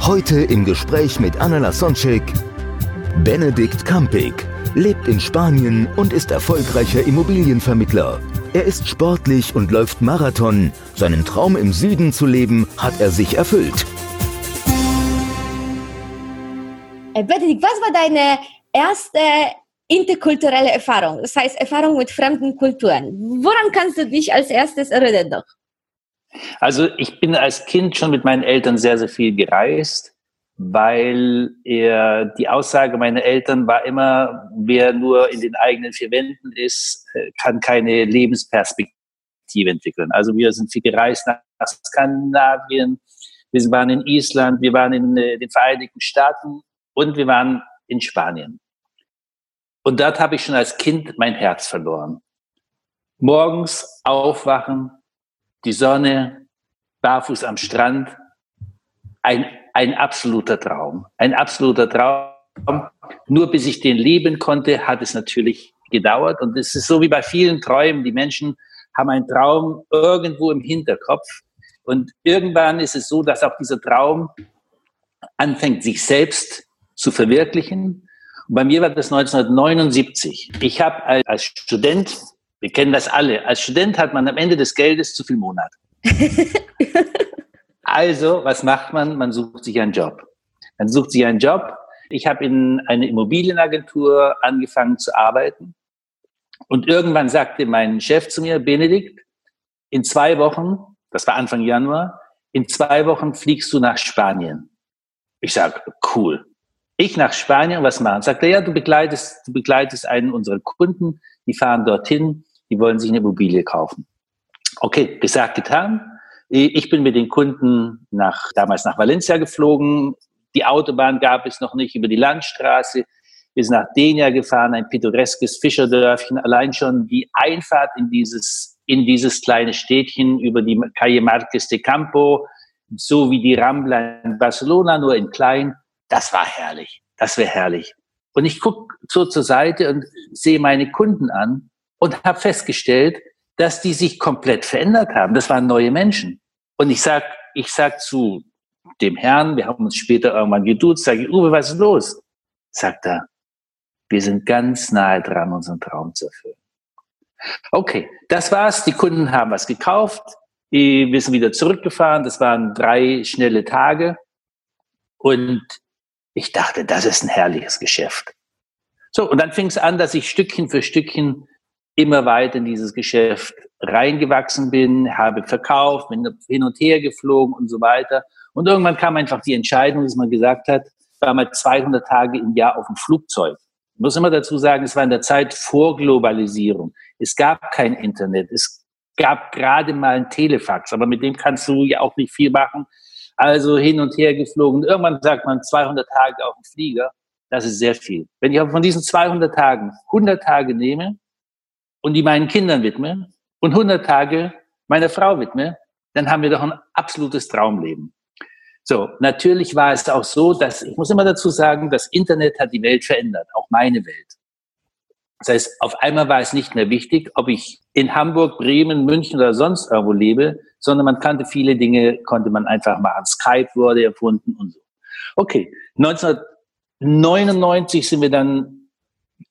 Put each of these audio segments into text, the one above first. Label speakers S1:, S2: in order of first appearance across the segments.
S1: Heute im Gespräch mit Anna Lasonczek Benedikt Kampig lebt in Spanien und ist erfolgreicher Immobilienvermittler. Er ist sportlich und läuft Marathon. Seinen Traum im Süden zu leben, hat er sich erfüllt.
S2: Äh, Benedikt, was war deine erste interkulturelle Erfahrung? Das heißt, Erfahrung mit fremden Kulturen. Woran kannst du dich als erstes erinnern? Doch?
S3: Also ich bin als Kind schon mit meinen Eltern sehr, sehr viel gereist, weil er, die Aussage meiner Eltern war immer, wer nur in den eigenen vier Wänden ist, äh, kann keine Lebensperspektive entwickeln. Also wir sind viel gereist nach Skandinavien, wir waren in Island, wir waren in äh, den Vereinigten Staaten und wir waren in Spanien. Und dort habe ich schon als Kind mein Herz verloren. Morgens aufwachen, die Sonne, barfuß am Strand, ein, ein absoluter Traum. Ein absoluter Traum. Nur bis ich den leben konnte, hat es natürlich gedauert. Und es ist so wie bei vielen Träumen. Die Menschen haben einen Traum irgendwo im Hinterkopf. Und irgendwann ist es so, dass auch dieser Traum anfängt, sich selbst zu verwirklichen. Und bei mir war das 1979. Ich habe als Student wir kennen das alle. Als Student hat man am Ende des Geldes zu viel Monat. also, was macht man? Man sucht sich einen Job. Man sucht sich einen Job. Ich habe in einer Immobilienagentur angefangen zu arbeiten. Und irgendwann sagte mein Chef zu mir, Benedikt, in zwei Wochen, das war Anfang Januar, in zwei Wochen fliegst du nach Spanien. Ich sage, cool. Ich nach Spanien, was machen? Sagt er, ja, du begleitest, du begleitest einen unserer Kunden, die fahren dorthin, die wollen sich eine Immobilie kaufen. Okay, gesagt, getan. Ich bin mit den Kunden nach, damals nach Valencia geflogen. Die Autobahn gab es noch nicht über die Landstraße. Wir sind nach Denia gefahren, ein pittoreskes Fischerdörfchen. Allein schon die Einfahrt in dieses, in dieses kleine Städtchen über die Calle Marques de Campo, so wie die Rambla in Barcelona, nur in klein. Das war herrlich. Das wäre herrlich. Und ich gucke so zur Seite und sehe meine Kunden an und habe festgestellt, dass die sich komplett verändert haben. Das waren neue Menschen. Und ich sag, ich sag zu dem Herrn, wir haben uns später irgendwann geduzt, sage ich, Uwe, was ist los? Sagt er, wir sind ganz nahe dran, unseren Traum zu erfüllen. Okay, das war's. Die Kunden haben was gekauft. Wir sind wieder zurückgefahren. Das waren drei schnelle Tage. Und ich dachte, das ist ein herrliches Geschäft. So, und dann fing es an, dass ich Stückchen für Stückchen immer weiter in dieses Geschäft reingewachsen bin, habe verkauft, bin hin und her geflogen und so weiter. Und irgendwann kam einfach die Entscheidung, dass man gesagt hat, war mal 200 Tage im Jahr auf dem Flugzeug. Ich muss immer dazu sagen, es war in der Zeit vor Globalisierung. Es gab kein Internet. Es gab gerade mal ein Telefax, aber mit dem kannst du ja auch nicht viel machen. Also hin und her geflogen. Irgendwann sagt man 200 Tage auf dem Flieger. Das ist sehr viel. Wenn ich aber von diesen 200 Tagen 100 Tage nehme, und die meinen Kindern widme und 100 Tage meiner Frau widme, dann haben wir doch ein absolutes Traumleben. So, natürlich war es auch so, dass, ich muss immer dazu sagen, das Internet hat die Welt verändert, auch meine Welt. Das heißt, auf einmal war es nicht mehr wichtig, ob ich in Hamburg, Bremen, München oder sonst irgendwo lebe, sondern man kannte viele Dinge, konnte man einfach machen. Skype wurde erfunden und so. Okay, 1999 sind wir dann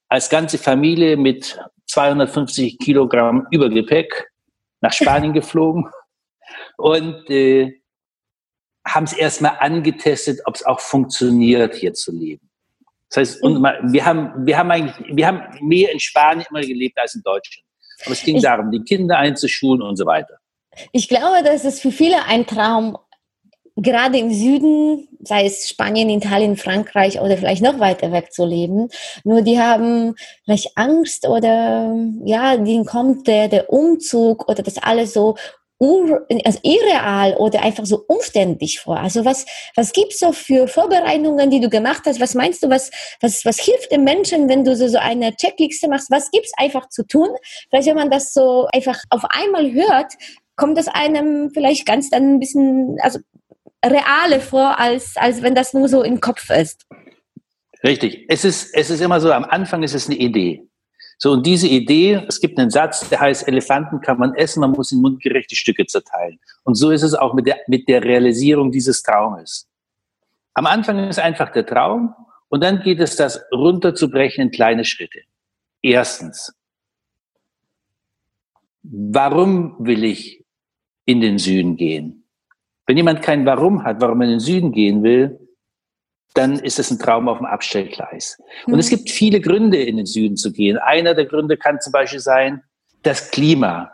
S3: als ganze Familie mit 250 Kilogramm Übergepäck nach Spanien geflogen und äh, haben es erstmal angetestet, ob es auch funktioniert, hier zu leben. Das heißt, und wir haben, wir haben eigentlich, wir haben mehr in Spanien immer gelebt als in Deutschland. Aber es ging ich, darum, die Kinder einzuschulen und so weiter.
S2: Ich glaube, dass es für viele ein Traum gerade im Süden, sei es Spanien, Italien, Frankreich oder vielleicht noch weiter weg zu leben. Nur die haben vielleicht Angst oder ja, denen kommt der, der Umzug oder das alles so also irreal oder einfach so umständlich vor? Also was, was gibt's so für Vorbereitungen, die du gemacht hast? Was meinst du, was, was, was hilft dem Menschen, wenn du so, so eine Checkliste machst? Was gibt's einfach zu tun? Vielleicht, wenn man das so einfach auf einmal hört, kommt das einem vielleicht ganz dann ein bisschen, also reale vor, als, als wenn das nur so im Kopf ist.
S3: Richtig. Es ist, es ist immer so, am Anfang ist es eine Idee. So, und diese Idee, es gibt einen Satz, der heißt, Elefanten kann man essen, man muss in mundgerechte Stücke zerteilen. Und so ist es auch mit der, mit der Realisierung dieses Traumes. Am Anfang ist einfach der Traum und dann geht es, das runterzubrechen in kleine Schritte. Erstens, warum will ich in den Süden gehen? Wenn jemand kein Warum hat, warum er in den Süden gehen will, dann ist es ein Traum auf dem Abstellgleis. Mhm. Und es gibt viele Gründe, in den Süden zu gehen. Einer der Gründe kann zum Beispiel sein, das Klima.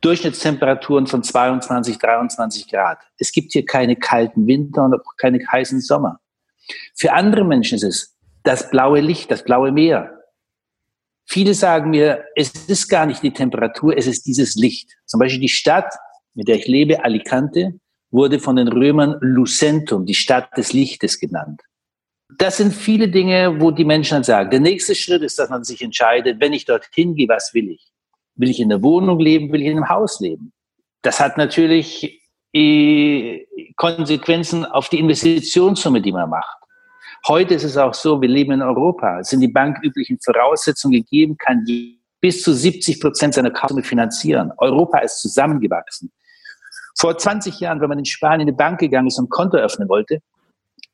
S3: Durchschnittstemperaturen von 22, 23 Grad. Es gibt hier keine kalten Winter und auch keine heißen Sommer. Für andere Menschen ist es das blaue Licht, das blaue Meer. Viele sagen mir, es ist gar nicht die Temperatur, es ist dieses Licht. Zum Beispiel die Stadt, mit der ich lebe, Alicante, wurde von den Römern Lucentum, die Stadt des Lichtes genannt das sind viele Dinge, wo die Menschen dann sagen, der nächste Schritt ist, dass man sich entscheidet, wenn ich dorthin gehe, was will ich? Will ich in der Wohnung leben? Will ich in einem Haus leben? Das hat natürlich äh, Konsequenzen auf die Investitionssumme, die man macht. Heute ist es auch so, wir leben in Europa. Es sind die banküblichen Voraussetzungen gegeben, kann bis zu 70 Prozent seiner Kaufsumme finanzieren. Europa ist zusammengewachsen. Vor 20 Jahren, wenn man in Spanien in eine Bank gegangen ist und ein Konto öffnen wollte,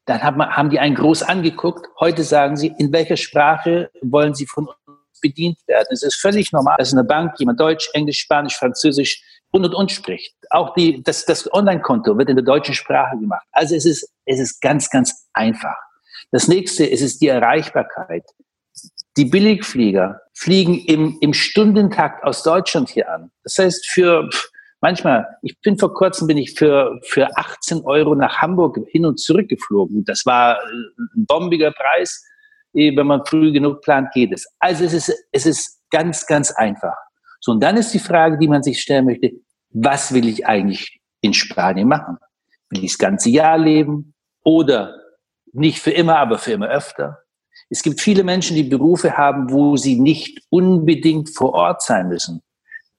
S3: dann haben, die einen groß angeguckt. Heute sagen sie, in welcher Sprache wollen sie von uns bedient werden? Es ist völlig normal, dass in der Bank jemand Deutsch, Englisch, Spanisch, Französisch und und und spricht. Auch die, das, das Online-Konto wird in der deutschen Sprache gemacht. Also es ist, es ist ganz, ganz einfach. Das nächste es ist die Erreichbarkeit. Die Billigflieger fliegen im, im Stundentakt aus Deutschland hier an. Das heißt, für manchmal, ich bin vor kurzem bin ich für, für 18 Euro nach Hamburg hin und zurück geflogen. Das war äh, ein bombiger Preis. Eh, wenn man früh genug plant, geht es. Also es ist, es ist ganz, ganz einfach. So, und dann ist die Frage, die man sich stellen möchte, was will ich eigentlich in Spanien machen? Will ich das ganze Jahr leben? Oder nicht für immer, aber für immer öfter? Es gibt viele Menschen, die Berufe haben, wo sie nicht unbedingt vor Ort sein müssen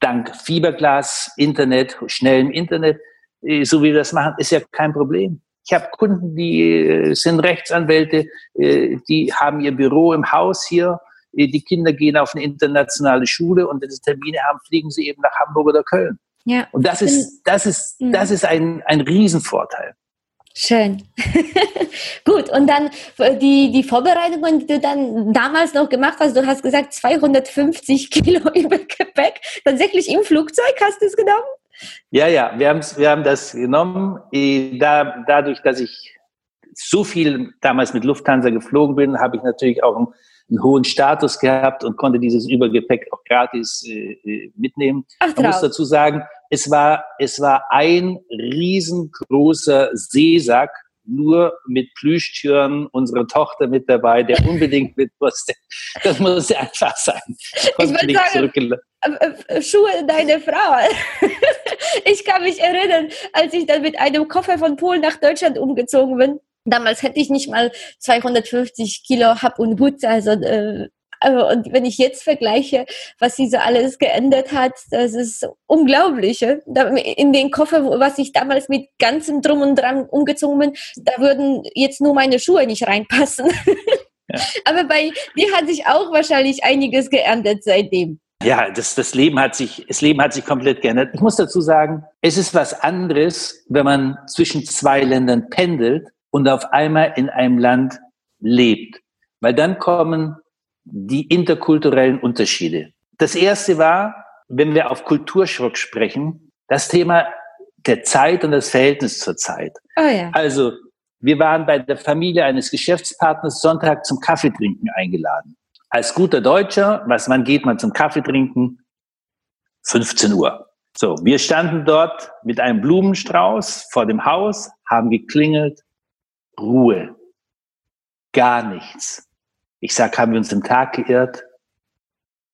S3: dank Fiberglas, Internet, schnellem Internet, äh, so wie wir das machen, ist ja kein Problem. Ich habe Kunden, die äh, sind Rechtsanwälte, äh, die haben ihr Büro im Haus hier. Die Kinder gehen auf eine internationale Schule und wenn sie Termine haben, fliegen sie eben nach Hamburg oder Köln. Ja, und das ist, das ist, das ist ein, ein Riesenvorteil.
S2: Schön. Gut, und dann die, die Vorbereitungen, die du dann damals noch gemacht hast, du hast gesagt 250 Kilo über Gepäck, tatsächlich im Flugzeug hast du es genommen?
S3: Ja, ja, wir, wir haben das genommen. Da, dadurch, dass ich so viel damals mit Lufthansa geflogen bin, habe ich natürlich auch einen, einen, hohen Status gehabt und konnte dieses Übergepäck auch gratis äh, äh mitnehmen. Ach, Man muss dazu sagen, es war, es war ein riesengroßer Seesack, nur mit Plüschtüren, unsere Tochter mit dabei, der unbedingt mit musste. Das muss einfach sein.
S2: Ich würde sagen, äh, äh, Schuhe deine Frau. Ich kann mich erinnern, als ich dann mit einem Koffer von Polen nach Deutschland umgezogen bin. Damals hätte ich nicht mal 250 Kilo Hab und Hut, also äh, also, und wenn ich jetzt vergleiche, was sie so alles geändert hat, das ist unglaublich. In den Koffer, was ich damals mit ganzem Drum und Dran umgezogen bin, da würden jetzt nur meine Schuhe nicht reinpassen. Ja. Aber bei dir hat sich auch wahrscheinlich einiges geändert seitdem.
S3: Ja, das, das Leben hat sich, das Leben hat sich komplett geändert. Ich muss dazu sagen, es ist was anderes, wenn man zwischen zwei Ländern pendelt und auf einmal in einem Land lebt. Weil dann kommen die interkulturellen Unterschiede. Das erste war, wenn wir auf Kulturschock sprechen, das Thema der Zeit und das Verhältnis zur Zeit. Oh ja. Also, wir waren bei der Familie eines Geschäftspartners Sonntag zum Kaffeetrinken eingeladen. Als guter Deutscher, was, wann geht man zum Kaffeetrinken? 15 Uhr. So, wir standen dort mit einem Blumenstrauß vor dem Haus, haben geklingelt, Ruhe. Gar nichts. Ich sag, haben wir uns im Tag geirrt?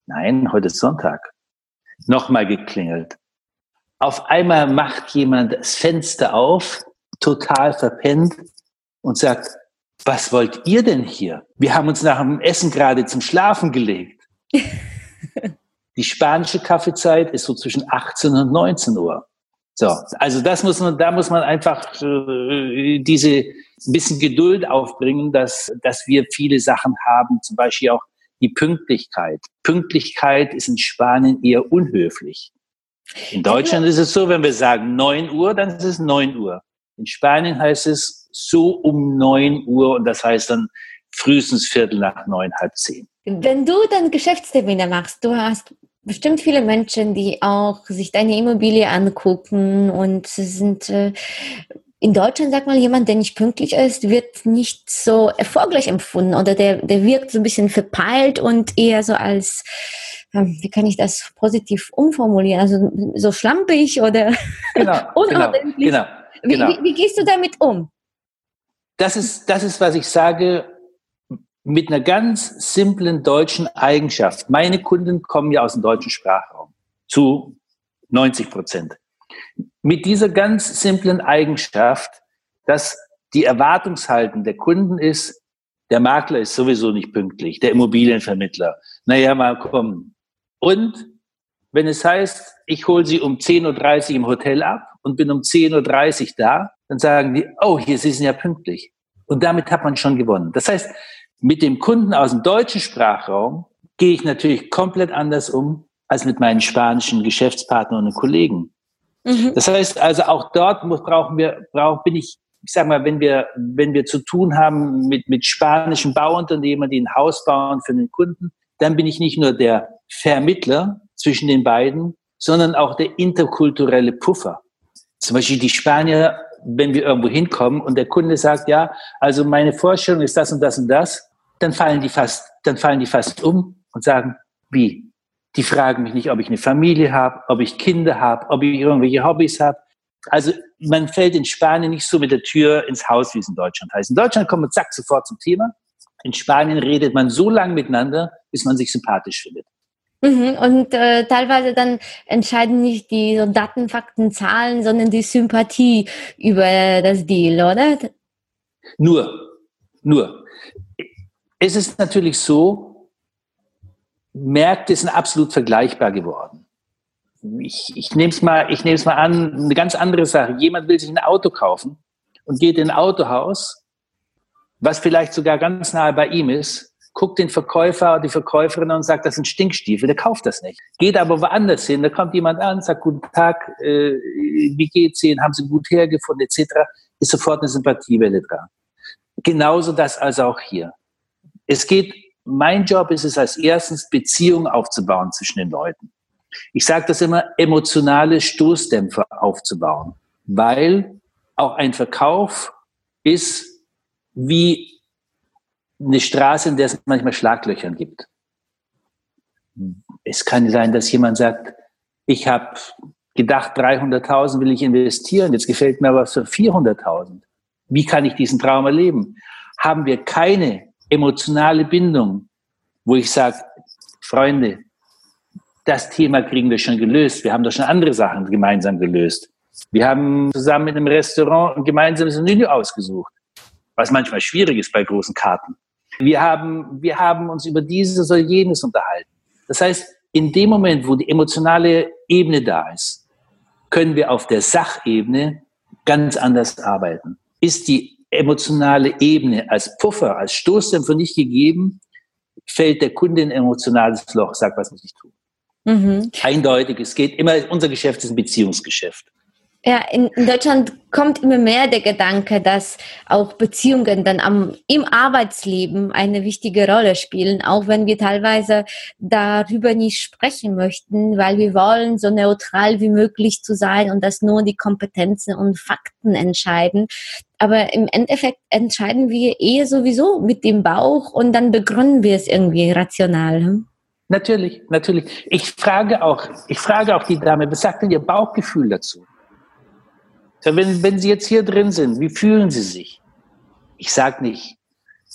S3: Nein, heute ist Sonntag. Nochmal geklingelt. Auf einmal macht jemand das Fenster auf, total verpennt und sagt, was wollt ihr denn hier? Wir haben uns nach dem Essen gerade zum Schlafen gelegt. Die spanische Kaffeezeit ist so zwischen 18 und 19 Uhr. So, also das muss man, da muss man einfach äh, diese bisschen Geduld aufbringen, dass, dass wir viele Sachen haben, zum Beispiel auch die Pünktlichkeit. Pünktlichkeit ist in Spanien eher unhöflich. In Deutschland ist es so, wenn wir sagen 9 Uhr, dann ist es 9 Uhr. In Spanien heißt es so um 9 Uhr und das heißt dann frühestens Viertel nach neun, halb zehn.
S2: Wenn du dann Geschäftstermine machst, du hast bestimmt viele Menschen, die auch sich deine Immobilie angucken und sind äh, in Deutschland, sag mal, jemand, der nicht pünktlich ist, wird nicht so erfolgreich empfunden oder der, der wirkt so ein bisschen verpeilt und eher so als, ähm, wie kann ich das positiv umformulieren, also so schlampig oder genau, unordentlich. Genau, genau, wie, wie, wie gehst du damit um?
S3: Das ist, das ist, was ich sage, mit einer ganz simplen deutschen Eigenschaft. Meine Kunden kommen ja aus dem deutschen Sprachraum zu 90 Prozent. Mit dieser ganz simplen Eigenschaft, dass die Erwartungshaltung der Kunden ist, der Makler ist sowieso nicht pünktlich, der Immobilienvermittler. Naja, mal kommen. Und wenn es heißt, ich hole Sie um 10.30 Uhr im Hotel ab und bin um 10.30 Uhr da, dann sagen die, oh, hier, Sie sind ja pünktlich. Und damit hat man schon gewonnen. Das heißt, mit dem Kunden aus dem deutschen Sprachraum gehe ich natürlich komplett anders um als mit meinen spanischen Geschäftspartnern und Kollegen. Mhm. Das heißt also auch dort brauchen wir, brauch, bin ich, ich sag mal, wenn wir, wenn wir zu tun haben mit, mit spanischen Bauunternehmern, die ein Haus bauen für den Kunden, dann bin ich nicht nur der Vermittler zwischen den beiden, sondern auch der interkulturelle Puffer. Zum Beispiel die Spanier, wenn wir irgendwo hinkommen und der Kunde sagt, ja, also meine Vorstellung ist das und das und das, dann fallen die fast, dann fallen die fast um und sagen, wie? Die fragen mich nicht, ob ich eine Familie habe, ob ich Kinder habe, ob ich irgendwelche Hobbys habe. Also man fällt in Spanien nicht so mit der Tür ins Haus, wie es in Deutschland heißt. In Deutschland kommt man zack sofort zum Thema. In Spanien redet man so lange miteinander, bis man sich sympathisch findet.
S2: Mhm, und äh, teilweise dann entscheiden nicht die so Daten, Fakten, Zahlen, sondern die Sympathie über das Deal, oder?
S3: Nur, nur. Es ist natürlich so, Märkte sind absolut vergleichbar geworden. Ich, ich nehme es mal, ich nehme es mal an, eine ganz andere Sache. Jemand will sich ein Auto kaufen und geht in ein Autohaus, was vielleicht sogar ganz nahe bei ihm ist, guckt den Verkäufer oder die Verkäuferin und sagt, das sind Stinkstiefel, der kauft das nicht. Geht aber woanders hin, da kommt jemand an, sagt, guten Tag, äh, wie geht's Ihnen, haben Sie gut hergefunden, etc., ist sofort eine Sympathiewelle dran. Genauso das also auch hier. Es geht, mein Job ist es als erstens, Beziehungen aufzubauen zwischen den Leuten. Ich sage das immer, emotionale Stoßdämpfer aufzubauen, weil auch ein Verkauf ist wie eine Straße, in der es manchmal Schlaglöchern gibt. Es kann sein, dass jemand sagt, ich habe gedacht, 300.000 will ich investieren, jetzt gefällt mir aber für 400.000. Wie kann ich diesen Traum erleben? Haben wir keine emotionale Bindung, wo ich sage, Freunde, das Thema kriegen wir schon gelöst. Wir haben doch schon andere Sachen gemeinsam gelöst. Wir haben zusammen in einem Restaurant ein gemeinsames Menü ausgesucht, was manchmal schwierig ist bei großen Karten. Wir haben, wir haben uns über dieses oder jenes unterhalten. Das heißt, in dem Moment, wo die emotionale Ebene da ist, können wir auf der Sachebene ganz anders arbeiten. Ist die emotionale Ebene als Puffer, als Stoßdämpfer nicht gegeben, fällt der Kunde in ein emotionales Loch, sagt, was muss ich tun. Mhm. Eindeutig, es geht immer, unser Geschäft ist ein Beziehungsgeschäft.
S2: Ja, in, in, Deutschland kommt immer mehr der Gedanke, dass auch Beziehungen dann am, im Arbeitsleben eine wichtige Rolle spielen, auch wenn wir teilweise darüber nicht sprechen möchten, weil wir wollen, so neutral wie möglich zu sein und dass nur die Kompetenzen und Fakten entscheiden. Aber im Endeffekt entscheiden wir eher sowieso mit dem Bauch und dann begründen wir es irgendwie rational. Hm?
S3: Natürlich, natürlich. Ich frage auch, ich frage auch die Dame, was sagt denn Ihr Bauchgefühl dazu? Wenn, wenn Sie jetzt hier drin sind, wie fühlen Sie sich? Ich sage nicht,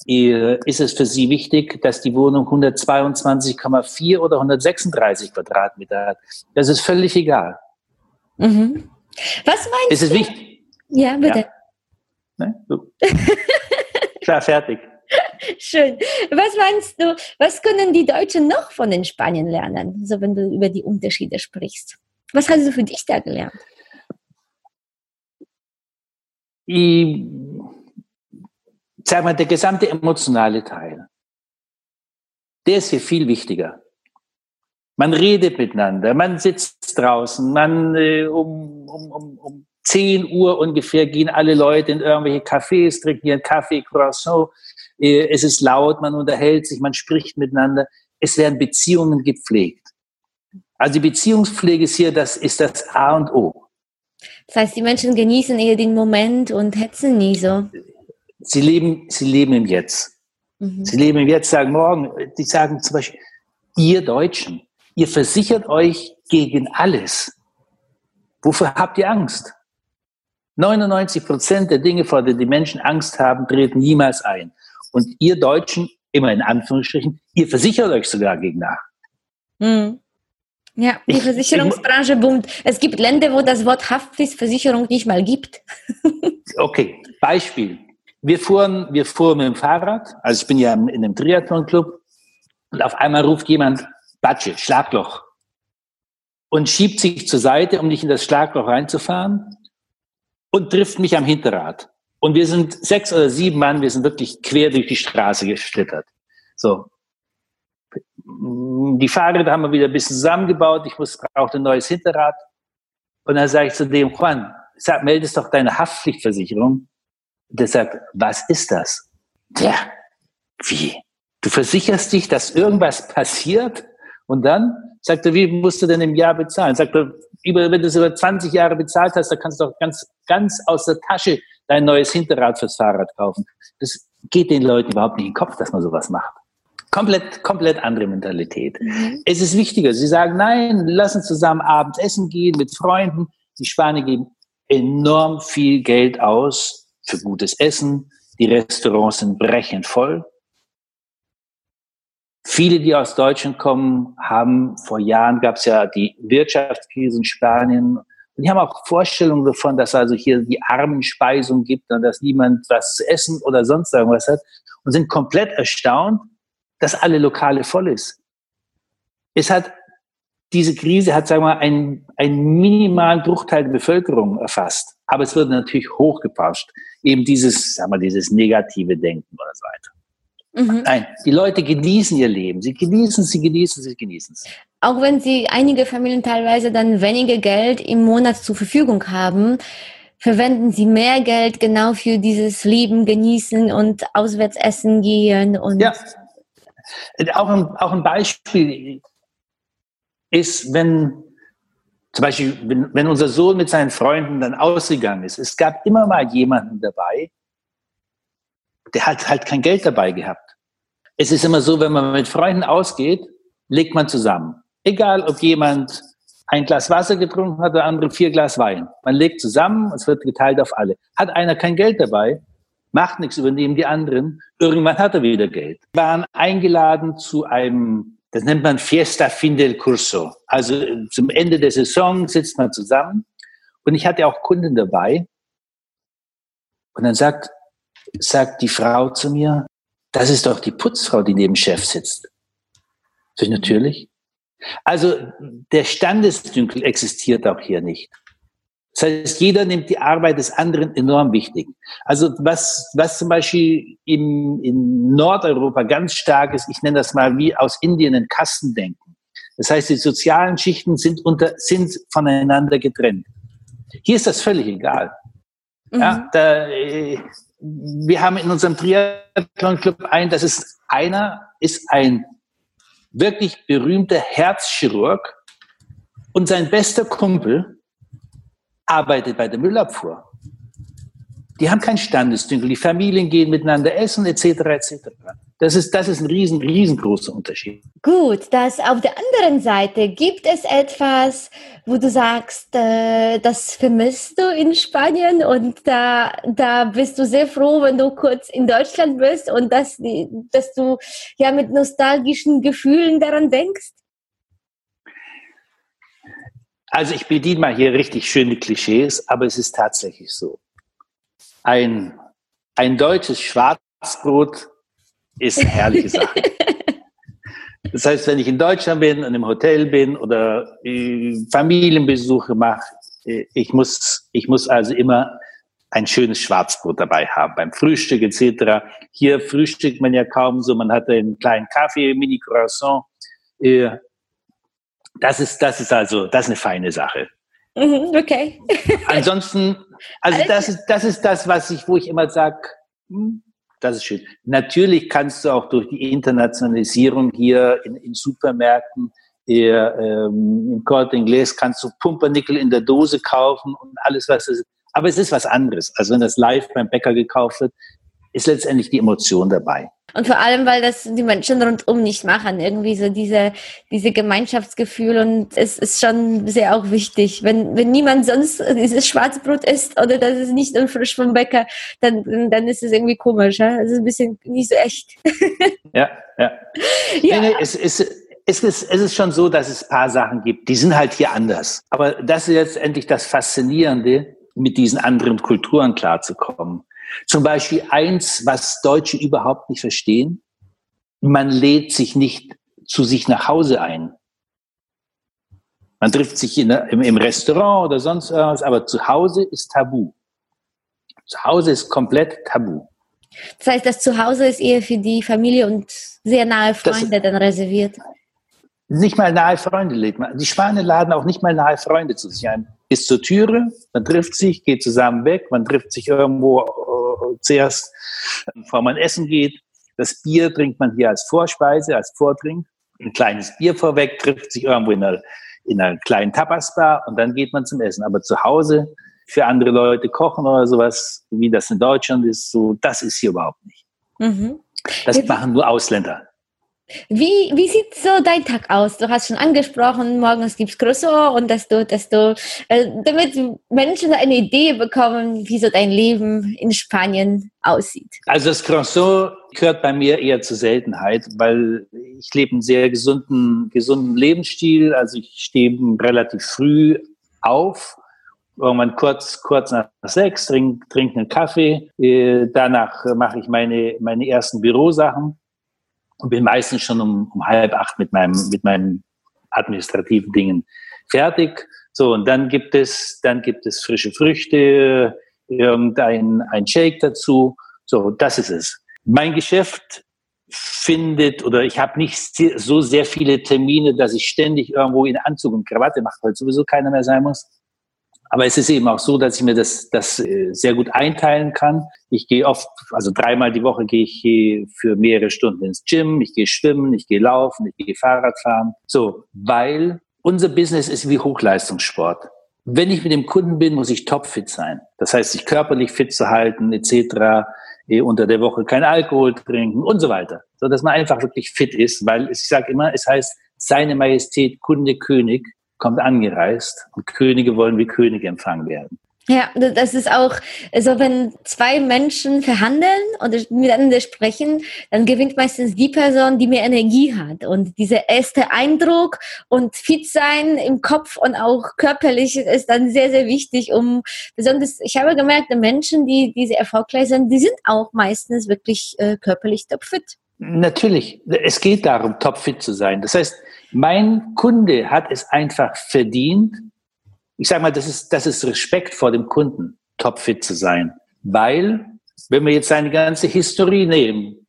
S3: ist es für Sie wichtig, dass die Wohnung 122,4 oder 136 Quadratmeter hat? Das ist völlig egal.
S2: Mhm. Was meinst
S3: ist es
S2: du?
S3: wichtig?
S2: Ja, bitte. Ja.
S3: Ne? So. Klar, fertig.
S2: Schön. Was meinst du, was können die Deutschen noch von den Spaniern lernen, so wenn du über die Unterschiede sprichst? Was hast du für dich da gelernt?
S3: Ich sag mal, der gesamte emotionale Teil, der ist hier viel wichtiger. Man redet miteinander, man sitzt draußen, man äh, um, um, um, um 10 Uhr ungefähr gehen alle Leute in irgendwelche Cafés, trinken ihren Kaffee, Croissant. Äh, es ist laut, man unterhält sich, man spricht miteinander. Es werden Beziehungen gepflegt. Also die Beziehungspflege ist hier, das ist das A und O.
S2: Das heißt, die Menschen genießen eher den Moment und hetzen nie so.
S3: Sie leben, sie leben im Jetzt. Mhm. Sie leben im Jetzt, sagen morgen, die sagen zum Beispiel, ihr Deutschen, ihr versichert euch gegen alles. Wofür habt ihr Angst? 99 Prozent der Dinge, vor denen die Menschen Angst haben, treten niemals ein. Und ihr Deutschen, immer in Anführungsstrichen, ihr versichert euch sogar gegen nach.
S2: Mhm. Ja, die ich, Versicherungsbranche boomt. Es gibt Länder, wo das Wort Haftpflichtversicherung nicht mal gibt.
S3: okay, Beispiel. Wir fuhren, wir fuhren mit dem Fahrrad, also ich bin ja in einem Triathlon-Club, und auf einmal ruft jemand, Batsche, Schlagloch, und schiebt sich zur Seite, um nicht in das Schlagloch reinzufahren, und trifft mich am Hinterrad. Und wir sind sechs oder sieben Mann, wir sind wirklich quer durch die Straße geschlittert. So. Die Fahrräder haben wir wieder ein bisschen zusammengebaut. Ich muss, brauchte ein neues Hinterrad. Und dann sage ich zu dem, Juan, sag, meldest doch deine Haftpflichtversicherung. Der sagt, was ist das? Ja, wie? Du versicherst dich, dass irgendwas passiert? Und dann sagt er, wie musst du denn im Jahr bezahlen? Sagt er, wenn du es über 20 Jahre bezahlt hast, dann kannst du doch ganz, ganz aus der Tasche dein neues Hinterrad fürs Fahrrad kaufen. Das geht den Leuten überhaupt nicht in den Kopf, dass man sowas macht. Komplett, komplett andere Mentalität. Mhm. Es ist wichtiger. Sie sagen, nein, lass uns zusammen abends essen gehen mit Freunden. Die Spanier geben enorm viel Geld aus für gutes Essen. Die Restaurants sind brechend voll. Viele, die aus Deutschland kommen, haben vor Jahren gab es ja die Wirtschaftskrise in Spanien. Und die haben auch Vorstellungen davon, dass also hier die Armenspeisung gibt und dass niemand was zu essen oder sonst irgendwas hat und sind komplett erstaunt, dass alle Lokale voll ist. Es hat, diese Krise hat, sagen wir einen, einen minimalen Bruchteil der Bevölkerung erfasst. Aber es wird natürlich hochgepauscht. Eben dieses, sagen wir, dieses negative Denken oder so weiter. Mhm. Nein, die Leute genießen ihr Leben. Sie genießen, sie genießen, sie genießen es.
S2: Auch wenn sie einige Familien teilweise dann weniger Geld im Monat zur Verfügung haben, verwenden sie mehr Geld genau für dieses Leben genießen und auswärts essen gehen und
S3: ja. Auch ein, auch ein Beispiel ist, wenn zum Beispiel, wenn, wenn unser Sohn mit seinen Freunden dann ausgegangen ist, es gab immer mal jemanden dabei, der hat halt kein Geld dabei gehabt. Es ist immer so, wenn man mit Freunden ausgeht, legt man zusammen. Egal, ob jemand ein Glas Wasser getrunken hat oder andere vier Glas Wein. Man legt zusammen, es wird geteilt auf alle. Hat einer kein Geld dabei, macht nichts, übernehmen die anderen. Irgendwann hat er wieder Geld. Wir waren eingeladen zu einem, das nennt man Fiesta Fin del Curso. Also zum Ende der Saison sitzt man zusammen. Und ich hatte auch Kunden dabei. Und dann sagt sagt die Frau zu mir, das ist doch die Putzfrau, die neben Chef sitzt. Sag ich, natürlich. Also der Standesdünkel existiert auch hier nicht. Das heißt, jeder nimmt die Arbeit des anderen enorm wichtig. Also was, was zum Beispiel im, in Nordeuropa ganz stark ist, ich nenne das mal wie aus Indien ein Kastendenken. Das heißt, die sozialen Schichten sind, unter, sind voneinander getrennt. Hier ist das völlig egal. Mhm. Ja, da, äh, wir haben in unserem Triathlon-Club ein, das ist einer, ist ein wirklich berühmter Herzchirurg und sein bester Kumpel arbeitet bei der Müllabfuhr. Die haben kein Standesdünkel, die Familien gehen miteinander essen, etc., etc. Das ist, das ist ein riesen, riesengroßer Unterschied.
S2: Gut, dass auf der anderen Seite gibt es etwas, wo du sagst, äh, das vermisst du in Spanien und da, da bist du sehr froh, wenn du kurz in Deutschland bist und dass, dass du ja mit nostalgischen Gefühlen daran denkst?
S3: Also ich bediene mal hier richtig schöne Klischees, aber es ist tatsächlich so. Ein, ein deutsches Schwarzbrot ist eine herrliche Sache. Das heißt, wenn ich in Deutschland bin und im Hotel bin oder Familienbesuche mache, äh, ich muss, ich muss also immer ein schönes Schwarzbrot dabei haben, beim Frühstück etc. Hier frühstückt man ja kaum so, man hat einen kleinen Kaffee, Mini Croissant. Äh, das ist, das ist also, das ist eine feine Sache.
S2: Mhm, okay.
S3: Ansonsten, also das ist, das ist das, was ich, wo ich immer sage, hm, das ist schön. Natürlich kannst du auch durch die Internationalisierung hier in, in Supermärkten, eher, ähm, im Corte Inglés kannst du Pumpernickel in der Dose kaufen und alles, was es ist. Aber es ist was anderes. Also wenn das live beim Bäcker gekauft wird, ist letztendlich die Emotion dabei.
S2: Und vor allem, weil das die Menschen rundum nicht machen. Irgendwie so diese, diese Gemeinschaftsgefühl und es ist schon sehr auch wichtig. Wenn, wenn niemand sonst dieses Schwarzbrot isst oder das ist nicht frisch vom Bäcker, dann, dann ist es irgendwie komisch. Ja? Es ist ein bisschen nicht so echt.
S3: ja, ja. ja. Nee, nee, es, es, es, ist, es ist schon so, dass es ein paar Sachen gibt, die sind halt hier anders. Aber das ist jetzt endlich das Faszinierende, mit diesen anderen Kulturen klarzukommen. Zum Beispiel eins, was Deutsche überhaupt nicht verstehen. Man lädt sich nicht zu sich nach Hause ein. Man trifft sich in, im, im Restaurant oder sonst irgendwas, aber zu Hause ist tabu. Zu Hause ist komplett tabu.
S2: Das heißt, das Zuhause ist eher für die Familie und sehr nahe Freunde das, dann reserviert.
S3: Nicht mal nahe Freunde lädt man. Die Spanier laden auch nicht mal nahe Freunde zu sich ein. Ist zur Türe, man trifft sich, geht zusammen weg, man trifft sich irgendwo zuerst, bevor man essen geht. Das Bier trinkt man hier als Vorspeise, als Vordrink. Ein kleines Bier vorweg, trifft sich irgendwo in einer, in einer kleinen Tapasbar und dann geht man zum Essen. Aber zu Hause für andere Leute kochen oder sowas, wie das in Deutschland ist, so, das ist hier überhaupt nicht. Mhm. Das machen nur Ausländer.
S2: Wie, wie sieht so dein Tag aus? Du hast schon angesprochen, morgens gibt es Croissant und dass du, dass du, äh, damit Menschen eine Idee bekommen, wie so dein Leben in Spanien aussieht.
S3: Also das Croissant gehört bei mir eher zur Seltenheit, weil ich lebe einen sehr gesunden, gesunden Lebensstil. Also ich stehe relativ früh auf, irgendwann kurz, kurz nach sechs, trinke trink einen Kaffee. Äh, danach mache ich meine, meine ersten Bürosachen und bin meistens schon um, um halb acht mit meinem, mit meinen administrativen Dingen fertig. So, und dann gibt es, dann gibt es frische Früchte, irgendein ein Shake dazu. So, das ist es. Mein Geschäft findet oder ich habe nicht so sehr viele Termine, dass ich ständig irgendwo in Anzug und Krawatte mache, weil sowieso keiner mehr sein muss. Aber es ist eben auch so, dass ich mir das, das äh, sehr gut einteilen kann. Ich gehe oft, also dreimal die Woche gehe ich für mehrere Stunden ins Gym, ich gehe schwimmen, ich gehe laufen, ich gehe Fahrrad fahren. So, weil unser Business ist wie Hochleistungssport. Wenn ich mit dem Kunden bin, muss ich topfit sein. Das heißt, sich körperlich fit zu halten, etc., eh, unter der Woche kein Alkohol trinken und so weiter. So dass man einfach wirklich fit ist, weil ich sage immer, es heißt, seine Majestät, Kunde, König kommt angereist und Könige wollen wie Könige empfangen werden.
S2: Ja, das ist auch, also wenn zwei Menschen verhandeln und miteinander sprechen, dann gewinnt meistens die Person, die mehr Energie hat. Und dieser erste Eindruck und fit sein im Kopf und auch körperlich ist dann sehr, sehr wichtig, um besonders, ich habe gemerkt, Menschen, die diese erfolgreich sind, die sind auch meistens wirklich äh, körperlich topfit.
S3: Natürlich, es geht darum, topfit zu sein. Das heißt, mein Kunde hat es einfach verdient. Ich sage mal, das ist, das ist Respekt vor dem Kunden, topfit zu sein. Weil, wenn wir jetzt seine ganze Historie nehmen,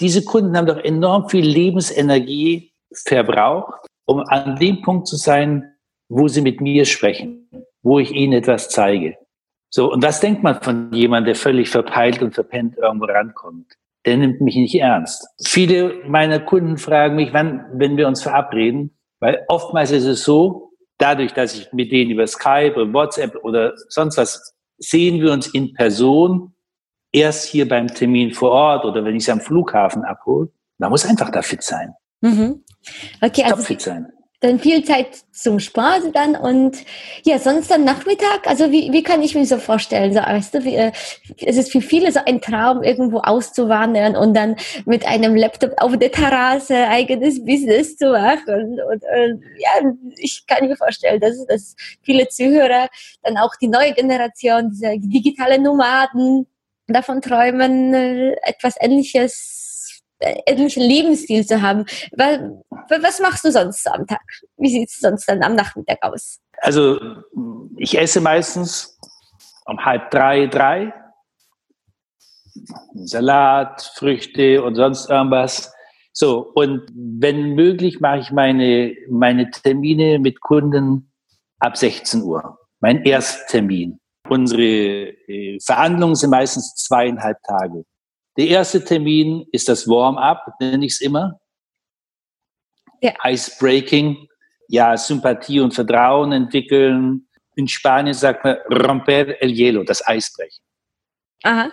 S3: diese Kunden haben doch enorm viel Lebensenergie verbraucht, um an dem Punkt zu sein, wo sie mit mir sprechen, wo ich ihnen etwas zeige. So, und was denkt man von jemandem, der völlig verpeilt und verpennt irgendwo rankommt? Der nimmt mich nicht ernst. Viele meiner Kunden fragen mich, wann, wenn wir uns verabreden, weil oftmals ist es so, dadurch, dass ich mit denen über Skype oder WhatsApp oder sonst was sehen wir uns in Person erst hier beim Termin vor Ort oder wenn ich sie am Flughafen abhole. Man muss einfach da fit sein.
S2: Mhm. Okay, also
S3: fit sein.
S2: Dann viel Zeit zum Sport dann und ja, sonst dann Nachmittag, also wie, wie kann ich mir so vorstellen, so, weißt du, wie, äh, es ist für viele so ein Traum, irgendwo auszuwandern und dann mit einem Laptop auf der Terrasse eigenes Business zu machen und, und ja, ich kann mir vorstellen, dass, dass viele Zuhörer, dann auch die neue Generation, diese digitale Nomaden, davon träumen, äh, etwas Ähnliches ähnlichen Lebensstil zu haben. Was machst du sonst am Tag? Wie sieht es sonst dann am Nachmittag aus?
S3: Also ich esse meistens um halb drei, drei. Salat, Früchte und sonst irgendwas. So, und wenn möglich, mache ich meine, meine Termine mit Kunden ab 16 Uhr. Mein Ersttermin. Unsere äh, Verhandlungen sind meistens zweieinhalb Tage. Der erste Termin ist das Warm-up, nenne ich es immer. Ja. Icebreaking, ja, Sympathie und Vertrauen entwickeln. In Spanien sagt man romper el hielo, das Eisbrechen. Aha.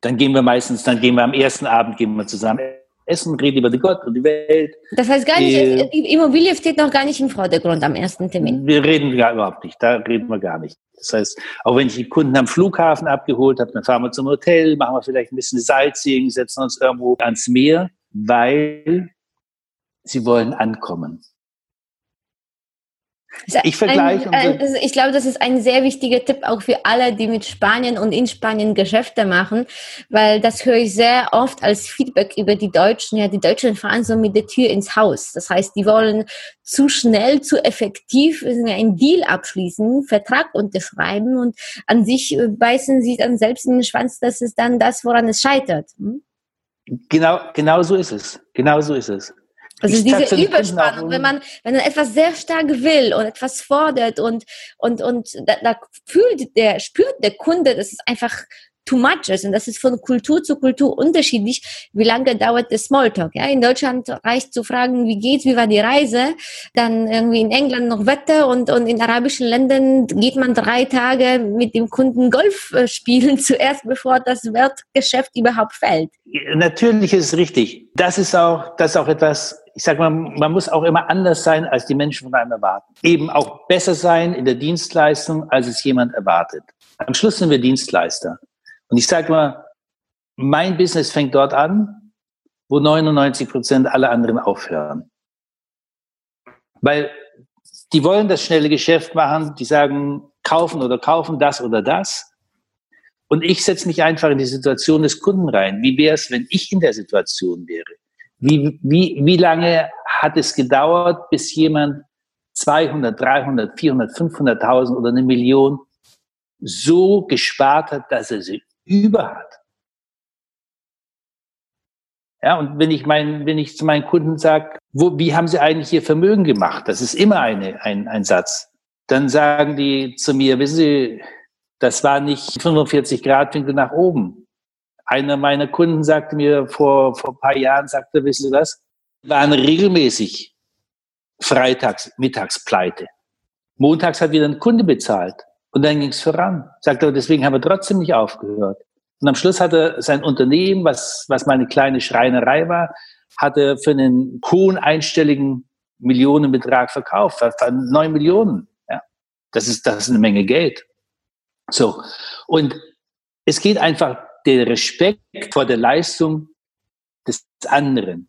S3: Dann gehen wir meistens, dann gehen wir am ersten Abend gehen wir zusammen essen, reden über die Gott und die Welt.
S2: Das heißt gar nicht, äh, Immobilie steht noch gar nicht im Vordergrund am ersten Termin.
S3: Wir reden gar überhaupt nicht, da reden wir gar nicht. Das heißt, auch wenn ich die Kunden am Flughafen abgeholt habe, dann fahren wir zum Hotel, machen wir vielleicht ein bisschen Sightseeing, setzen uns irgendwo ans Meer, weil sie wollen ankommen.
S2: Ich vergleiche. Ein, ein, ich glaube, das ist ein sehr wichtiger Tipp auch für alle, die mit Spanien und in Spanien Geschäfte machen, weil das höre ich sehr oft als Feedback über die Deutschen. Ja, die Deutschen fahren so mit der Tür ins Haus. Das heißt, die wollen zu schnell, zu effektiv einen Deal abschließen, Vertrag unterschreiben und an sich beißen sie dann selbst in den Schwanz. Das ist dann das, woran es scheitert. Hm?
S3: Genau, genau so ist es. Genau so ist es.
S2: Also ich diese Überspannung, wenn man, wenn man etwas sehr stark will und etwas fordert und, und, und da, da fühlt der, spürt der Kunde, dass es einfach too much ist. Und das ist von Kultur zu Kultur unterschiedlich. Wie lange dauert der Smalltalk? Ja, in Deutschland reicht zu fragen, wie geht's, wie war die Reise? Dann irgendwie in England noch Wetter und, und in arabischen Ländern geht man drei Tage mit dem Kunden Golf äh, spielen zuerst, bevor das Wertgeschäft überhaupt fällt.
S3: Natürlich ist es richtig. Das ist auch, das ist auch etwas, ich sage mal, man muss auch immer anders sein, als die Menschen von einem erwarten. Eben auch besser sein in der Dienstleistung, als es jemand erwartet. Am Schluss sind wir Dienstleister. Und ich sage mal, mein Business fängt dort an, wo 99 Prozent alle anderen aufhören. Weil die wollen das schnelle Geschäft machen, die sagen, kaufen oder kaufen das oder das. Und ich setze mich einfach in die Situation des Kunden rein. Wie wäre es, wenn ich in der Situation wäre? Wie, wie, wie lange hat es gedauert, bis jemand 200, 300, 400, 500.000 oder eine Million so gespart hat, dass er sie über hat. Ja, und wenn ich mein, wenn ich zu meinen Kunden sage, wo, wie haben sie eigentlich ihr Vermögen gemacht? Das ist immer eine, ein, ein Satz. Dann sagen die zu mir, wissen Sie, das war nicht 45 Grad Winkel nach oben. Einer meiner Kunden sagte mir vor, vor ein paar Jahren, sagte, wissen Sie was? Waren regelmäßig freitags, mittags pleite. Montags hat wieder ein Kunde bezahlt. Und dann ging es voran. Sagt er, deswegen haben wir trotzdem nicht aufgehört. Und am Schluss hatte sein Unternehmen, was, was meine kleine Schreinerei war, hatte für einen hohen einstelligen Millionenbetrag verkauft, neun Millionen. Ja. Das ist, das ist eine Menge Geld. So. Und es geht einfach der Respekt vor der Leistung des anderen.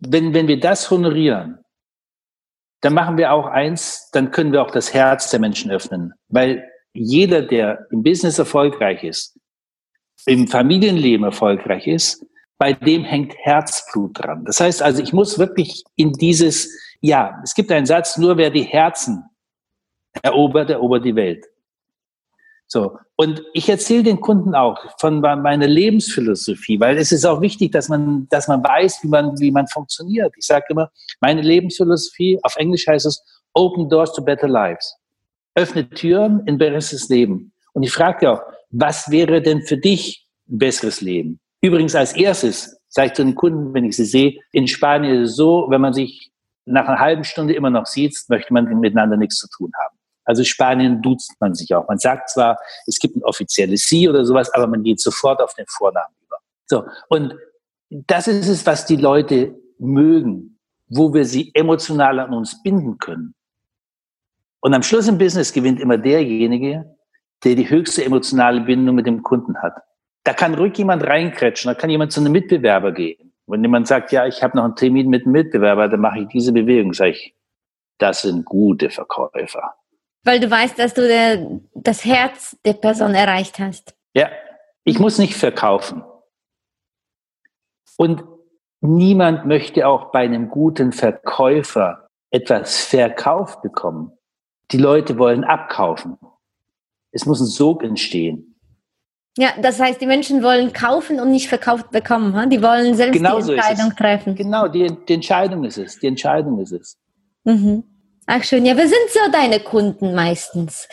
S3: Wenn, wenn wir das honorieren, dann machen wir auch eins, dann können wir auch das Herz der Menschen öffnen. Weil jeder, der im Business erfolgreich ist, im Familienleben erfolgreich ist, bei dem hängt Herzblut dran. Das heißt also, ich muss wirklich in dieses, ja, es gibt einen Satz, nur wer die Herzen erobert, erobert die Welt. So. Und ich erzähle den Kunden auch von meiner Lebensphilosophie, weil es ist auch wichtig, dass man, dass man weiß, wie man, wie man funktioniert. Ich sage immer, meine Lebensphilosophie, auf Englisch heißt es, Open Doors to Better Lives. Öffne Türen in besseres Leben. Und ich frage auch, was wäre denn für dich ein besseres Leben? Übrigens als erstes sage ich zu den Kunden, wenn ich sie sehe, in Spanien ist es so, wenn man sich nach einer halben Stunde immer noch sieht, möchte man miteinander nichts zu tun haben. Also Spanien duzt man sich auch. Man sagt zwar, es gibt ein offizielles Sie oder sowas, aber man geht sofort auf den Vornamen über. So. Und das ist es, was die Leute mögen. wo wir sie emotional an uns binden können. Und am Schluss im Business gewinnt immer derjenige, der die höchste emotionale Bindung mit dem Kunden hat. Da kann ruhig jemand reinkretschen, da kann jemand zu einem Mitbewerber gehen. Wenn jemand sagt, ja, ich habe noch einen Termin mit einem Mitbewerber, dann mache ich diese Bewegung, sage ich, das sind gute Verkäufer.
S2: Weil du weißt, dass du der, das Herz der Person erreicht hast.
S3: Ja, ich muss nicht verkaufen. Und niemand möchte auch bei einem guten Verkäufer etwas verkauft bekommen. Die Leute wollen abkaufen. Es muss ein Sog entstehen.
S2: Ja, das heißt, die Menschen wollen kaufen und nicht verkauft bekommen. Die wollen selbst genau die Entscheidung treffen.
S3: Genau, die, die, Entscheidung ist es. Die Entscheidung ist es.
S2: Mhm. Ach schön. Ja, wer sind so deine Kunden meistens?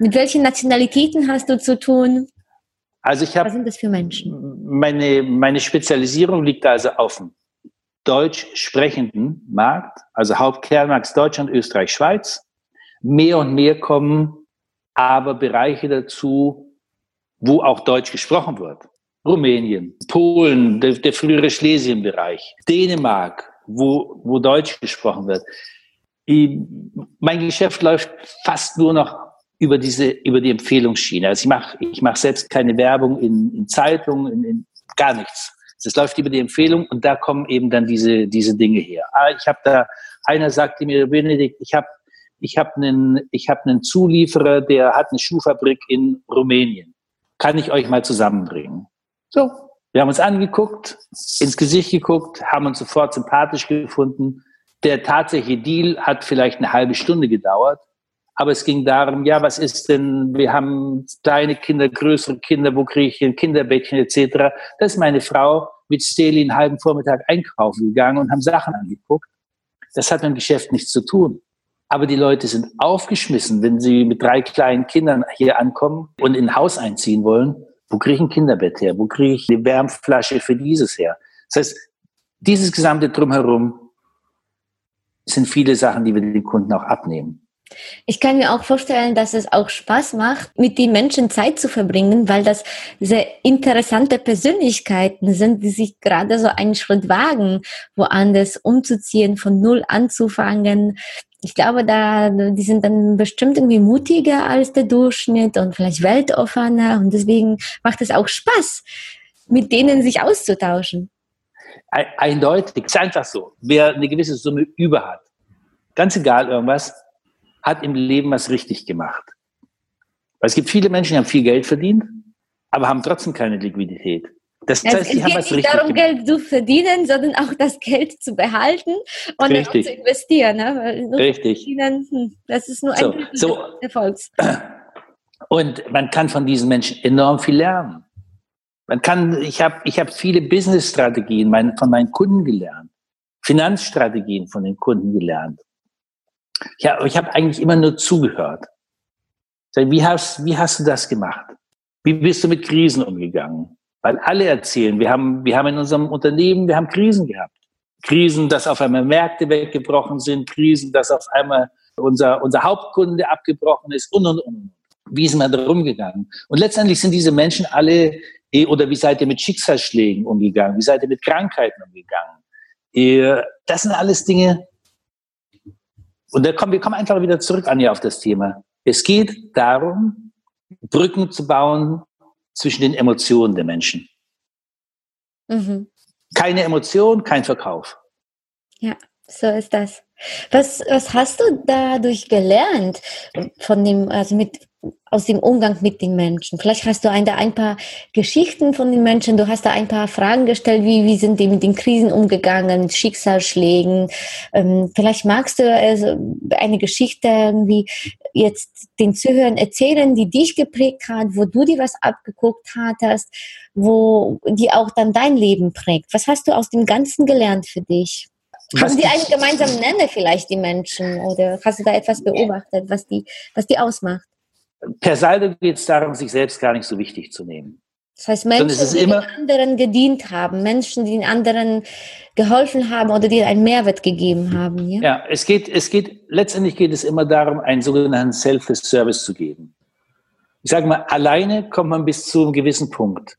S2: Mit welchen Nationalitäten hast du zu tun?
S3: Also ich habe.
S2: Was sind das für Menschen?
S3: Meine, meine Spezialisierung liegt also auf dem deutsch sprechenden Markt, also Hauptkernmarkt Deutschland, Österreich, Schweiz. Mehr und mehr kommen aber Bereiche dazu, wo auch Deutsch gesprochen wird. Rumänien, Polen, der, der frühere Schlesienbereich, Dänemark, wo, wo Deutsch gesprochen wird. Ich, mein Geschäft läuft fast nur noch über diese, über die Empfehlungsschiene. Also ich mache, ich mache selbst keine Werbung in, in Zeitungen, in, in gar nichts. Das läuft über die Empfehlung und da kommen eben dann diese, diese Dinge her. Ah, ich habe da, einer sagte mir, Benedikt, ich habe ich habe einen, ich habe einen Zulieferer, der hat eine Schuhfabrik in Rumänien. Kann ich euch mal zusammenbringen? So. Wir haben uns angeguckt, ins Gesicht geguckt, haben uns sofort sympathisch gefunden. Der tatsächliche Deal hat vielleicht eine halbe Stunde gedauert. Aber es ging darum, ja, was ist denn, wir haben kleine Kinder, größere Kinder, wo kriege ich ein Kinderbettchen etc. Da ist meine Frau mit Steli einen halben Vormittag einkaufen gegangen und haben Sachen angeguckt. Das hat mit dem Geschäft nichts zu tun. Aber die Leute sind aufgeschmissen, wenn sie mit drei kleinen Kindern hier ankommen und in ein Haus einziehen wollen. Wo kriege ich ein Kinderbett her? Wo kriege ich eine Wärmflasche für dieses her? Das heißt, dieses gesamte Drumherum sind viele Sachen, die wir den Kunden auch abnehmen.
S2: Ich kann mir auch vorstellen, dass es auch Spaß macht, mit den Menschen Zeit zu verbringen, weil das sehr interessante Persönlichkeiten sind, die sich gerade so einen Schritt wagen, woanders umzuziehen, von Null anzufangen. Ich glaube, da, die sind dann bestimmt irgendwie mutiger als der Durchschnitt und vielleicht weltoffener und deswegen macht es auch Spaß, mit denen sich auszutauschen.
S3: Eindeutig, es ist einfach so. Wer eine gewisse Summe über hat, ganz egal irgendwas, hat im Leben was richtig gemacht. Weil es gibt viele Menschen, die haben viel Geld verdient, aber haben trotzdem keine Liquidität.
S2: Das heißt, es, es geht nicht darum, gemacht. Geld zu verdienen, sondern auch das Geld zu behalten und dann auch zu investieren. Ne?
S3: Richtig.
S2: Hm, das ist nur ein so, so. Erfolgs.
S3: Und man kann von diesen Menschen enorm viel lernen. Man kann, ich habe ich hab viele Business-Strategien von meinen Kunden gelernt, Finanzstrategien von den Kunden gelernt. Ich habe eigentlich immer nur zugehört. Wie hast, wie hast du das gemacht? Wie bist du mit Krisen umgegangen? Weil alle erzählen, wir haben, wir haben in unserem Unternehmen, wir haben Krisen gehabt. Krisen, dass auf einmal Märkte weggebrochen sind, Krisen, dass auf einmal unser, unser Hauptkunde abgebrochen ist und, und, und. Wie sind wir da rumgegangen? Und letztendlich sind diese Menschen alle, oder wie seid ihr mit Schicksalsschlägen umgegangen? Wie seid ihr mit Krankheiten umgegangen? Eh, das sind alles Dinge, und da kommen, wir kommen einfach wieder zurück, Anja, auf das Thema. Es geht darum, Brücken zu bauen zwischen den Emotionen der Menschen. Mhm. Keine Emotion, kein Verkauf.
S2: Ja, so ist das. Was, was hast du dadurch gelernt von dem, also mit aus dem Umgang mit den Menschen. Vielleicht hast du ein, da ein paar Geschichten von den Menschen, du hast da ein paar Fragen gestellt, wie, wie sind die mit den Krisen umgegangen, Schicksalsschlägen. Ähm, vielleicht magst du also eine Geschichte irgendwie jetzt den Zuhörern erzählen, die dich geprägt hat, wo du dir was abgeguckt hattest, wo die auch dann dein Leben prägt. Was hast du aus dem Ganzen gelernt für dich? Was Haben die einen gemeinsamen Nenner vielleicht, die Menschen? Oder hast du da etwas beobachtet, was die, was die ausmacht?
S3: Per Saldo geht es darum, sich selbst gar nicht so wichtig zu nehmen.
S2: Das heißt, Menschen, die den anderen gedient haben, Menschen, die den anderen geholfen haben oder die einen Mehrwert gegeben haben.
S3: Ja, ja es geht, es geht, letztendlich geht es immer darum, einen sogenannten Selfless Service zu geben. Ich sage mal, alleine kommt man bis zu einem gewissen Punkt.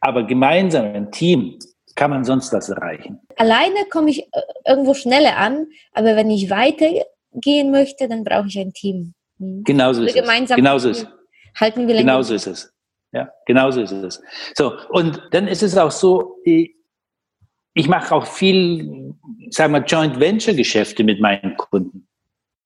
S3: Aber gemeinsam, im Team, kann man sonst was erreichen.
S2: Alleine komme ich äh, irgendwo schneller an, aber wenn ich weitergehen möchte, dann brauche ich ein Team.
S3: Hm. Genauso ist es. Genauso ist
S2: halten wir länger.
S3: Genauso ist es. Ja, genauso ist es. So, und dann ist es auch so, ich mache auch viel, sagen wir, Joint Venture Geschäfte mit meinen Kunden.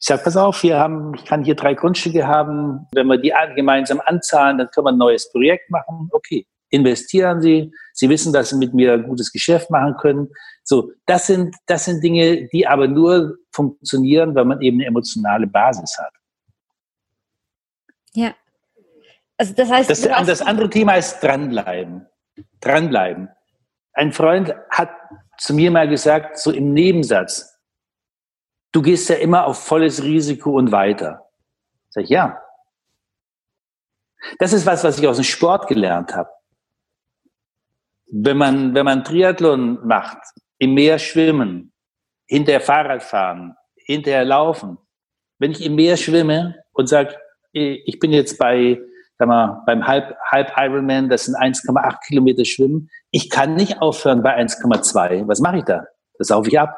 S3: Ich sage, pass auf, wir haben, ich kann hier drei Grundstücke haben. Wenn wir die gemeinsam anzahlen, dann können wir ein neues Projekt machen. Okay, investieren Sie. Sie wissen, dass Sie mit mir ein gutes Geschäft machen können. So, das sind, das sind Dinge, die aber nur funktionieren, wenn man eben eine emotionale Basis hat.
S2: Ja. Also das heißt,
S3: das, das andere Thema ist dranbleiben. Dranbleiben. Ein Freund hat zu mir mal gesagt, so im Nebensatz, du gehst ja immer auf volles Risiko und weiter. Sag ich, ja. Das ist was, was ich aus dem Sport gelernt habe. Wenn man, wenn man Triathlon macht, im Meer schwimmen, hinterher Fahrrad fahren, hinterher laufen. Wenn ich im Meer schwimme und sage, ich bin jetzt bei sag mal, beim Halb, Halb Ironman, das sind 1,8 Kilometer Schwimmen. Ich kann nicht aufhören bei 1,2. Was mache ich da? Das saufe ich ab.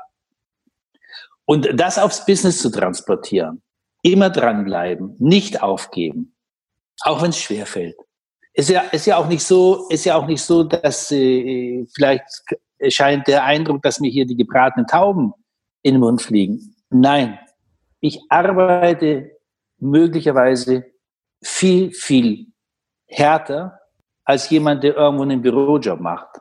S3: Und das aufs Business zu transportieren, immer dranbleiben, nicht aufgeben, auch wenn es schwer fällt. Ist ja, ist ja auch nicht so, ist ja auch nicht so, dass äh, vielleicht scheint der Eindruck, dass mir hier die gebratenen Tauben in den Mund fliegen. Nein, ich arbeite möglicherweise viel, viel härter als jemand, der irgendwo einen Bürojob macht.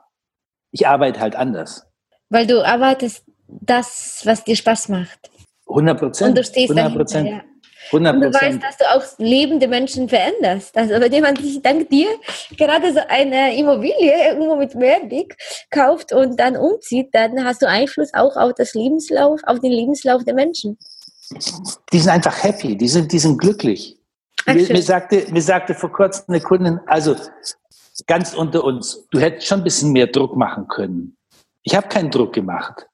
S3: Ich arbeite halt anders.
S2: Weil du arbeitest das, was dir Spaß macht.
S3: 100 Prozent.
S2: Und du stehst 100
S3: Prozent.
S2: Ja. 100%. Und du weißt, dass du auch lebende Menschen veränderst. Also wenn jemand sich dank dir gerade so eine Immobilie irgendwo mit Mehrblick kauft und dann umzieht, dann hast du Einfluss auch auf das Lebenslauf, auf den Lebenslauf der Menschen.
S3: Die sind einfach happy, die sind, die sind glücklich. Mir, mir, sagte, mir sagte vor kurzem eine Kundin, also ganz unter uns, du hättest schon ein bisschen mehr Druck machen können. Ich habe keinen Druck gemacht.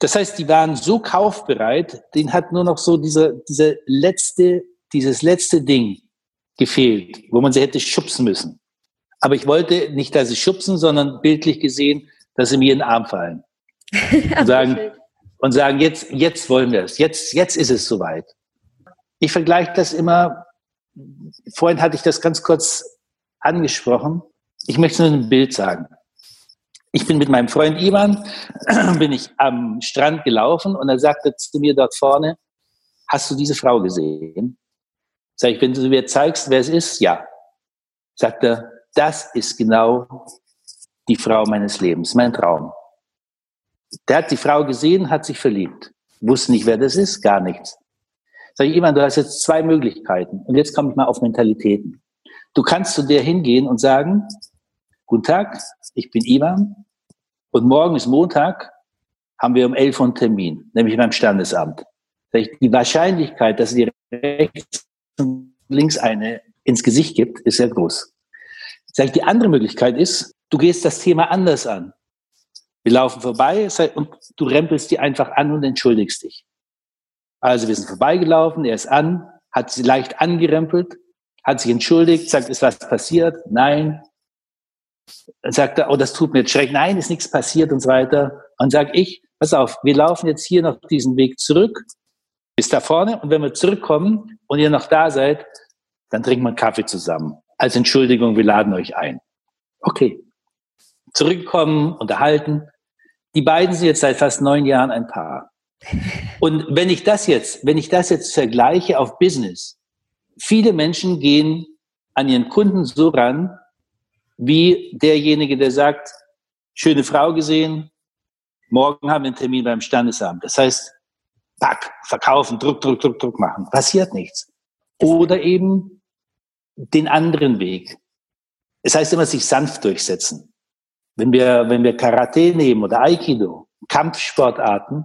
S3: Das heißt, die waren so kaufbereit, denen hat nur noch so dieser, dieser letzte, dieses letzte Ding gefehlt, wo man sie hätte schubsen müssen. Aber ich wollte nicht, dass sie schubsen, sondern bildlich gesehen, dass sie mir in den Arm fallen. Und sagen, und sagen jetzt, jetzt wollen wir es. Jetzt, jetzt ist es soweit. Ich vergleiche das immer, vorhin hatte ich das ganz kurz angesprochen. Ich möchte nur ein Bild sagen. Ich bin mit meinem Freund Ivan, bin ich am Strand gelaufen und er sagte zu mir dort vorne, hast du diese Frau gesehen? Sag ich, wenn du mir zeigst, wer es ist, ja. Sagt er, das ist genau die Frau meines Lebens, mein Traum. Der hat die Frau gesehen, hat sich verliebt. Wusste nicht, wer das ist, gar nichts. Sag ich, Ivan, du hast jetzt zwei Möglichkeiten. Und jetzt komme ich mal auf Mentalitäten. Du kannst zu der hingehen und sagen, guten Tag, ich bin Ivan. Und morgen ist Montag, haben wir um elf Uhr einen Termin, nämlich beim Standesamt. Sag ich, die Wahrscheinlichkeit, dass dir rechts und links eine ins Gesicht gibt, ist sehr groß. Sag ich, die andere Möglichkeit ist, du gehst das Thema anders an. Wir laufen vorbei und du rempelst die einfach an und entschuldigst dich. Also wir sind vorbeigelaufen, er ist an, hat sie leicht angerempelt, hat sich entschuldigt, sagt, ist was passiert? Nein. Dann sagt er, oh, das tut mir jetzt schrecklich. Nein, ist nichts passiert und so weiter. Und sag ich, pass auf, wir laufen jetzt hier noch diesen Weg zurück bis da vorne und wenn wir zurückkommen und ihr noch da seid, dann trinken wir einen Kaffee zusammen. Als Entschuldigung, wir laden euch ein. Okay. Zurückkommen, unterhalten. Die beiden sind jetzt seit fast neun Jahren ein Paar. Und wenn ich das jetzt, wenn ich das jetzt vergleiche auf Business, viele Menschen gehen an ihren Kunden so ran, wie derjenige, der sagt, schöne Frau gesehen, morgen haben wir einen Termin beim Standesamt. Das heißt, pack, verkaufen, Druck, Druck, Druck, Druck machen. Passiert nichts. Oder eben den anderen Weg. Es heißt immer, sich sanft durchsetzen. Wenn wir, wenn wir Karate nehmen oder Aikido, Kampfsportarten,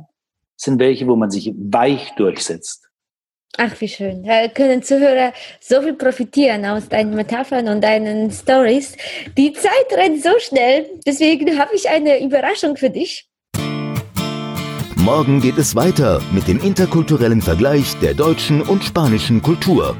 S3: sind welche, wo man sich weich durchsetzt.
S2: Ach, wie schön. Da können Zuhörer so viel profitieren aus deinen Metaphern und deinen Stories. Die Zeit rennt so schnell, deswegen habe ich eine Überraschung für dich.
S1: Morgen geht es weiter mit dem interkulturellen Vergleich der deutschen und spanischen Kultur.